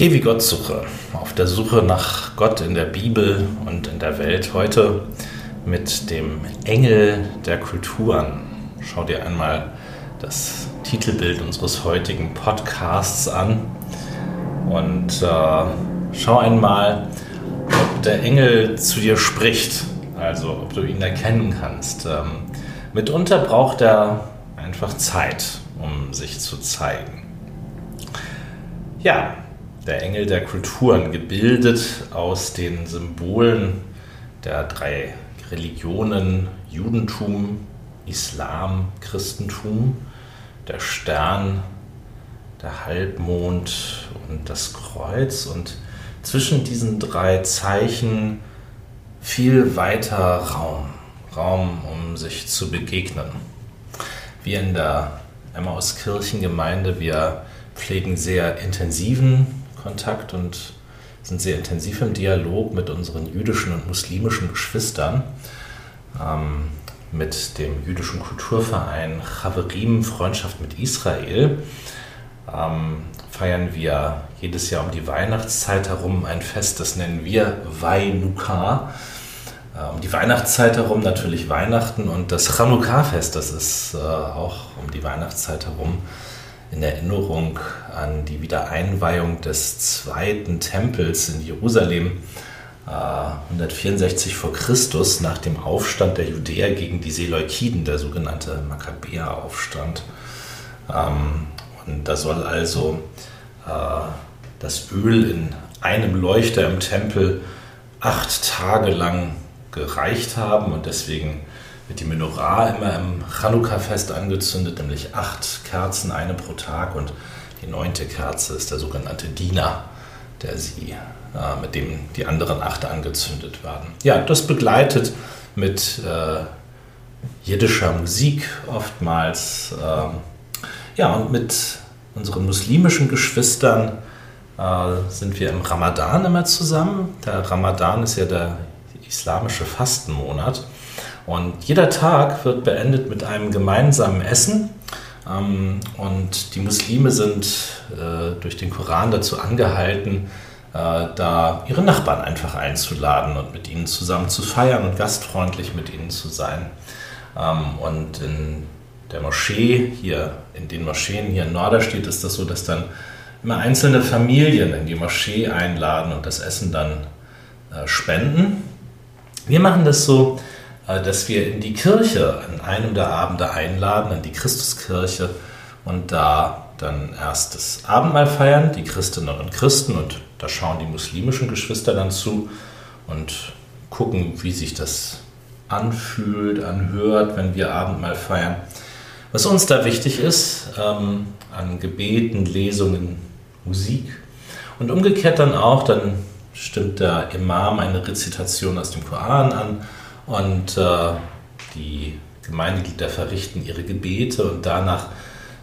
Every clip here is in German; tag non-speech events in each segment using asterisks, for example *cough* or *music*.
Ewig Gottsuche, auf der Suche nach Gott in der Bibel und in der Welt. Heute mit dem Engel der Kulturen. Schau dir einmal das Titelbild unseres heutigen Podcasts an und äh, schau einmal, ob der Engel zu dir spricht, also ob du ihn erkennen kannst. Ähm, mitunter braucht er einfach Zeit, um sich zu zeigen. Ja, der Engel der Kulturen, gebildet aus den Symbolen der drei Religionen Judentum, Islam, Christentum, der Stern, der Halbmond und das Kreuz und zwischen diesen drei Zeichen viel weiter Raum, Raum, um sich zu begegnen. Wir in der Emmaus-Kirchengemeinde, wir pflegen sehr intensiven Kontakt und sind sehr intensiv im Dialog mit unseren jüdischen und muslimischen Geschwistern. Ähm, mit dem jüdischen Kulturverein Chaverim Freundschaft mit Israel ähm, feiern wir jedes Jahr um die Weihnachtszeit herum ein Fest, das nennen wir Weinuka. Äh, um die Weihnachtszeit herum natürlich Weihnachten und das Chanukka-Fest, das ist äh, auch um die Weihnachtszeit herum in Erinnerung an die Wiedereinweihung des zweiten Tempels in Jerusalem 164 äh, vor Christus nach dem Aufstand der Judäer gegen die Seleukiden, der sogenannte Makkabäer-Aufstand. Ähm, und da soll also äh, das Öl in einem Leuchter im Tempel acht Tage lang gereicht haben und deswegen wird die Menorah immer im Chanukka-Fest angezündet, nämlich acht Kerzen, eine pro Tag und die neunte Kerze ist der sogenannte Diener, der sie, äh, mit dem die anderen acht angezündet werden. Ja, das begleitet mit äh, jiddischer Musik oftmals. Äh, ja, und mit unseren muslimischen Geschwistern äh, sind wir im Ramadan immer zusammen. Der Ramadan ist ja der islamische Fastenmonat. Und jeder Tag wird beendet mit einem gemeinsamen Essen. Ähm, und die Muslime sind äh, durch den Koran dazu angehalten, äh, da ihre Nachbarn einfach einzuladen und mit ihnen zusammen zu feiern und gastfreundlich mit ihnen zu sein. Ähm, und in der Moschee hier, in den Moscheen hier in Norderstedt ist das so, dass dann immer einzelne Familien in die Moschee einladen und das Essen dann äh, spenden. Wir machen das so, dass wir in die Kirche an einem der Abende einladen, in die Christuskirche und da dann erst das Abendmahl feiern, die Christinnen und Christen und da schauen die muslimischen Geschwister dann zu und gucken, wie sich das anfühlt, anhört, wenn wir Abendmahl feiern. Was uns da wichtig ist, ähm, an Gebeten, Lesungen, Musik und umgekehrt dann auch, dann stimmt der Imam eine Rezitation aus dem Koran an und äh, die Gemeindeglieder verrichten ihre Gebete und danach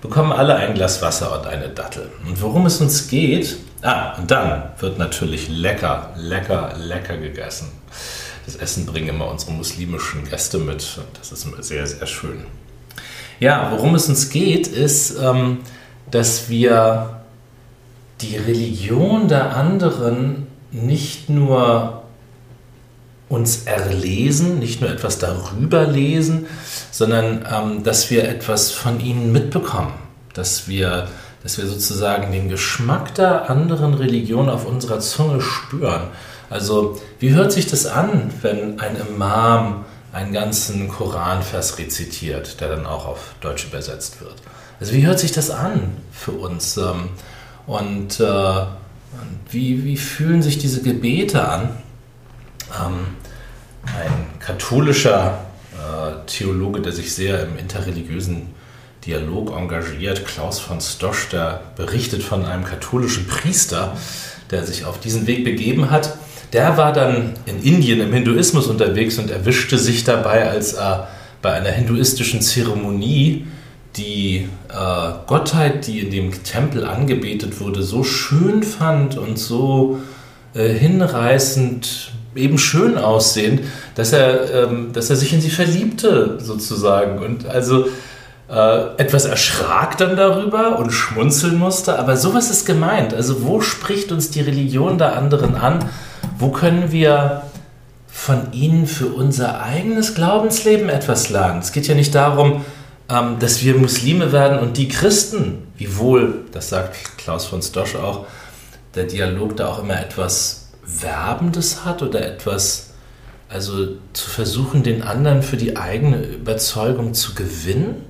bekommen alle ein Glas Wasser und eine Dattel. Und worum es uns geht, ah, und dann wird natürlich lecker, lecker, lecker gegessen. Das Essen bringen immer unsere muslimischen Gäste mit und das ist sehr, sehr schön. Ja, worum es uns geht, ist, ähm, dass wir die Religion der anderen nicht nur uns erlesen, nicht nur etwas darüber lesen, sondern ähm, dass wir etwas von ihnen mitbekommen, dass wir, dass wir sozusagen den Geschmack der anderen Religion auf unserer Zunge spüren. Also wie hört sich das an, wenn ein Imam einen ganzen Koranvers rezitiert, der dann auch auf Deutsch übersetzt wird? Also wie hört sich das an für uns? Ähm, und äh, wie, wie fühlen sich diese Gebete an? Ähm, ein katholischer äh, Theologe, der sich sehr im interreligiösen Dialog engagiert, Klaus von Stosch, der berichtet von einem katholischen Priester, der sich auf diesen Weg begeben hat. Der war dann in Indien im Hinduismus unterwegs und erwischte sich dabei, als er bei einer hinduistischen Zeremonie die äh, Gottheit, die in dem Tempel angebetet wurde, so schön fand und so äh, hinreißend eben schön aussehen, dass er, ähm, dass er sich in sie verliebte, sozusagen. Und also äh, etwas erschrak dann darüber und schmunzeln musste, aber sowas ist gemeint. Also wo spricht uns die Religion der anderen an? Wo können wir von ihnen für unser eigenes Glaubensleben etwas lernen? Es geht ja nicht darum, ähm, dass wir Muslime werden und die Christen, wiewohl, das sagt Klaus von Stosch auch, der Dialog da auch immer etwas Werbendes hat oder etwas, also zu versuchen, den anderen für die eigene Überzeugung zu gewinnen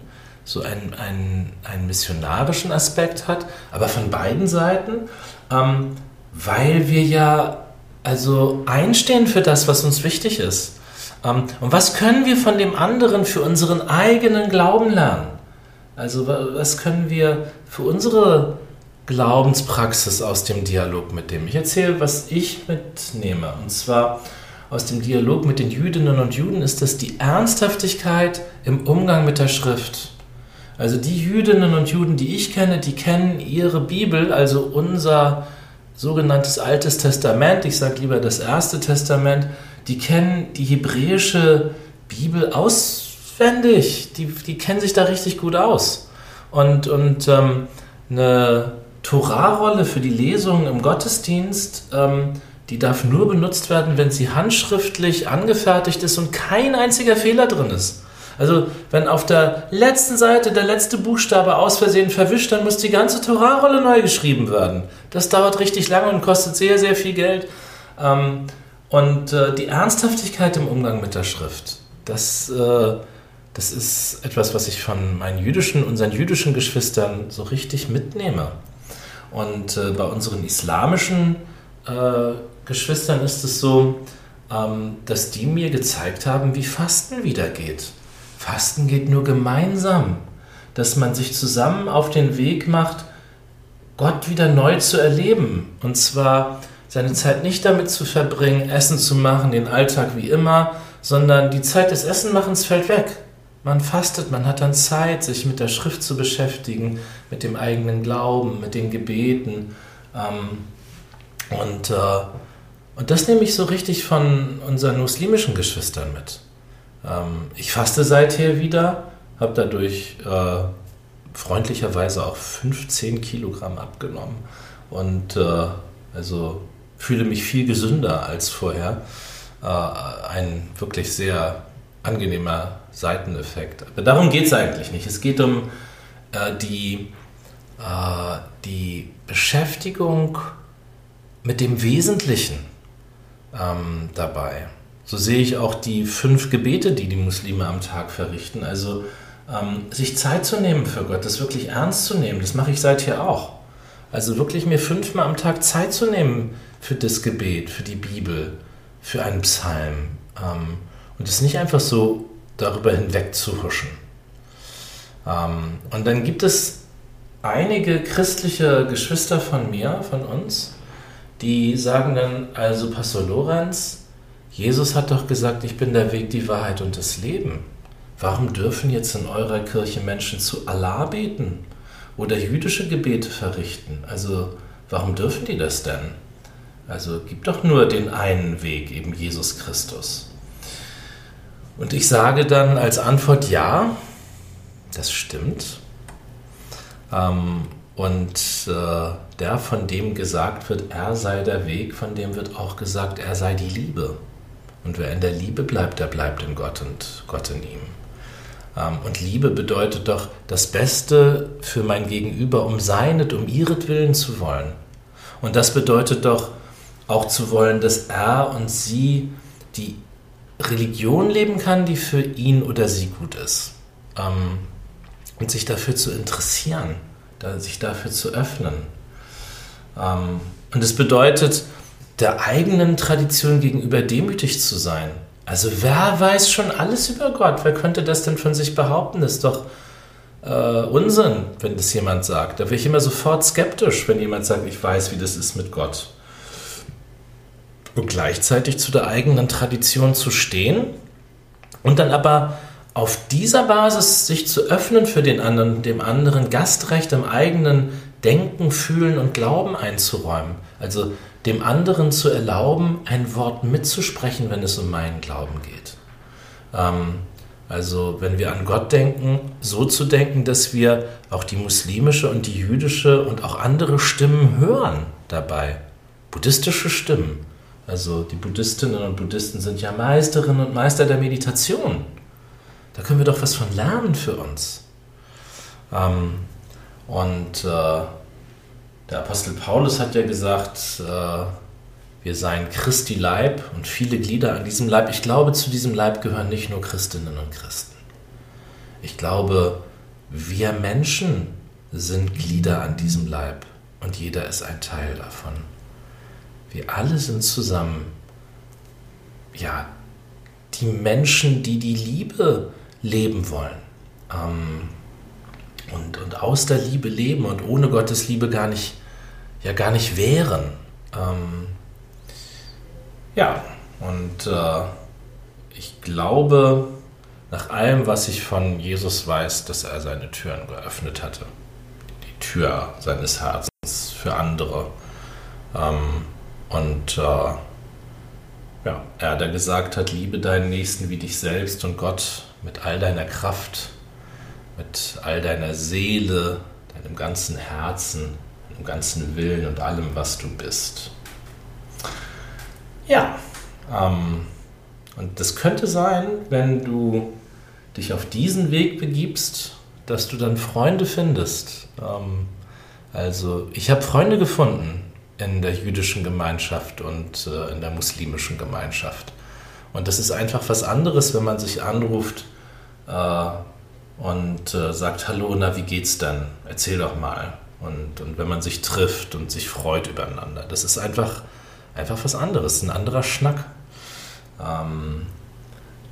so einen, einen, einen missionarischen Aspekt hat, aber von beiden Seiten, ähm, weil wir ja also einstehen für das, was uns wichtig ist. Ähm, und was können wir von dem anderen für unseren eigenen Glauben lernen? Also was können wir für unsere Glaubenspraxis aus dem Dialog mit dem? Ich erzähle, was ich mitnehme. Und zwar aus dem Dialog mit den Jüdinnen und Juden ist das die Ernsthaftigkeit im Umgang mit der Schrift. Also die Jüdinnen und Juden, die ich kenne, die kennen ihre Bibel, also unser sogenanntes Altes Testament, ich sage lieber das Erste Testament, die kennen die hebräische Bibel auswendig, die, die kennen sich da richtig gut aus. Und, und ähm, eine Torahrolle für die Lesungen im Gottesdienst, ähm, die darf nur benutzt werden, wenn sie handschriftlich angefertigt ist und kein einziger Fehler drin ist. Also wenn auf der letzten Seite der letzte Buchstabe aus Versehen verwischt, dann muss die ganze Torahrolle neu geschrieben werden. Das dauert richtig lange und kostet sehr, sehr viel Geld. Ähm, und äh, die Ernsthaftigkeit im Umgang mit der Schrift, das, äh, das ist etwas, was ich von meinen jüdischen, unseren jüdischen Geschwistern so richtig mitnehme. Und äh, bei unseren islamischen Geschwistern ist es so, ähm, dass die mir gezeigt haben, wie Fasten wieder geht. Fasten geht nur gemeinsam, dass man sich zusammen auf den Weg macht, Gott wieder neu zu erleben. Und zwar seine Zeit nicht damit zu verbringen, Essen zu machen, den Alltag wie immer, sondern die Zeit des Essenmachens fällt weg. Man fastet, man hat dann Zeit, sich mit der Schrift zu beschäftigen, mit dem eigenen Glauben, mit den Gebeten. Ähm, und, äh, und das nehme ich so richtig von unseren muslimischen Geschwistern mit. Ähm, ich faste seither wieder, habe dadurch äh, freundlicherweise auch 15 Kilogramm abgenommen und äh, also fühle mich viel gesünder als vorher. Äh, ein wirklich sehr angenehmer Seiteneffekt. Aber darum geht es eigentlich nicht. Es geht um äh, die, äh, die Beschäftigung mit dem Wesentlichen ähm, dabei. So sehe ich auch die fünf Gebete, die die Muslime am Tag verrichten. Also ähm, sich Zeit zu nehmen für Gott, das wirklich ernst zu nehmen, das mache ich seither auch. Also wirklich mir fünfmal am Tag Zeit zu nehmen für das Gebet, für die Bibel, für einen Psalm. Ähm, und es nicht einfach so darüber hinweg zu huschen. Ähm, und dann gibt es einige christliche Geschwister von mir, von uns, die sagen dann, also Pastor Lorenz, Jesus hat doch gesagt, ich bin der Weg, die Wahrheit und das Leben. Warum dürfen jetzt in eurer Kirche Menschen zu Allah beten oder jüdische Gebete verrichten? Also warum dürfen die das denn? Also gibt doch nur den einen Weg, eben Jesus Christus. Und ich sage dann als Antwort ja, das stimmt. Ähm, und äh, der, von dem gesagt wird, er sei der Weg, von dem wird auch gesagt, er sei die Liebe. Und wer in der Liebe bleibt, der bleibt in Gott und Gott in ihm. Ähm, und Liebe bedeutet doch das Beste für mein Gegenüber, um seinet, um ihretwillen zu wollen. Und das bedeutet doch auch zu wollen, dass er und sie die Religion leben kann, die für ihn oder sie gut ist. Ähm, und sich dafür zu interessieren, sich dafür zu öffnen. Ähm, und es bedeutet, der eigenen Tradition gegenüber demütig zu sein. Also wer weiß schon alles über Gott? Wer könnte das denn von sich behaupten? Das ist doch äh, Unsinn, wenn das jemand sagt. Da wäre ich immer sofort skeptisch, wenn jemand sagt, ich weiß, wie das ist mit Gott. Und gleichzeitig zu der eigenen Tradition zu stehen und dann aber auf dieser Basis sich zu öffnen für den anderen, dem anderen Gastrecht im eigenen Denken, Fühlen und Glauben einzuräumen. Also dem anderen zu erlauben, ein Wort mitzusprechen, wenn es um meinen Glauben geht. Ähm, Also wenn wir an Gott denken, so zu denken, dass wir auch die muslimische und die jüdische und auch andere Stimmen hören dabei. Buddhistische Stimmen. Also die Buddhistinnen und Buddhisten sind ja Meisterinnen und Meister der Meditation. Da können wir doch was von lernen für uns. Ähm, und äh, der Apostel Paulus hat ja gesagt, äh, wir seien Christi Leib und viele Glieder an diesem Leib. Ich glaube, zu diesem Leib gehören nicht nur Christinnen und Christen. Ich glaube, wir Menschen sind Glieder an diesem Leib und jeder ist ein Teil davon. Wir alle sind zusammen, ja, die Menschen, die die Liebe leben wollen. Ähm, und, und aus der Liebe leben und ohne Gottes Liebe gar nicht, ja, gar nicht wären. Ähm, ja, und äh, ich glaube, nach allem, was ich von Jesus weiß, dass er seine Türen geöffnet hatte. Die Tür seines Herzens für andere. Ähm, und äh, ja, er, der gesagt hat, liebe deinen Nächsten wie dich selbst und Gott mit all deiner Kraft, mit all deiner Seele, deinem ganzen Herzen, deinem ganzen Willen und allem, was du bist. Ja, ähm, und das könnte sein, wenn du dich auf diesen Weg begibst, dass du dann Freunde findest. Ähm, also ich habe Freunde gefunden in der jüdischen Gemeinschaft und äh, in der muslimischen Gemeinschaft. Und das ist einfach was anderes, wenn man sich anruft äh, und äh, sagt, hallo, na, wie geht's denn? Erzähl doch mal. Und, und wenn man sich trifft und sich freut übereinander. Das ist einfach einfach was anderes, ein anderer Schnack. Ähm,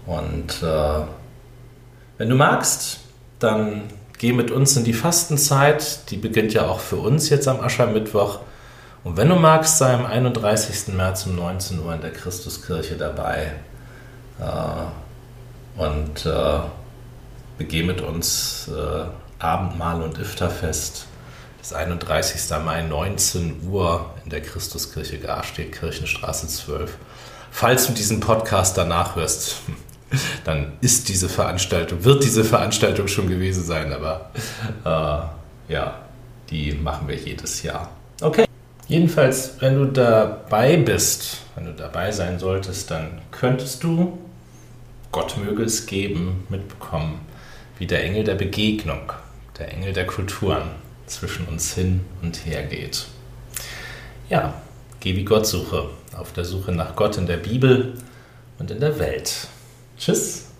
und äh, wenn du magst, dann geh mit uns in die Fastenzeit. Die beginnt ja auch für uns jetzt am Aschermittwoch. Und wenn du magst, sei am 31. März um 19 Uhr in der Christuskirche dabei. Äh, und äh, begeh mit uns äh, Abendmahl und Iftarfest das 31. Mai 19 Uhr in der Christuskirche Garstedt, Kirchenstraße 12. Falls du diesen Podcast danach hörst, *laughs* dann ist diese Veranstaltung, wird diese Veranstaltung schon gewesen sein, aber äh, ja, die machen wir jedes Jahr. Okay. Jedenfalls, wenn du dabei bist, wenn du dabei sein solltest, dann könntest du, Gott möge es geben, mitbekommen, wie der Engel der Begegnung, der Engel der Kulturen, zwischen uns hin und her geht. Ja, geh wie Gott suche, auf der Suche nach Gott in der Bibel und in der Welt. Tschüss.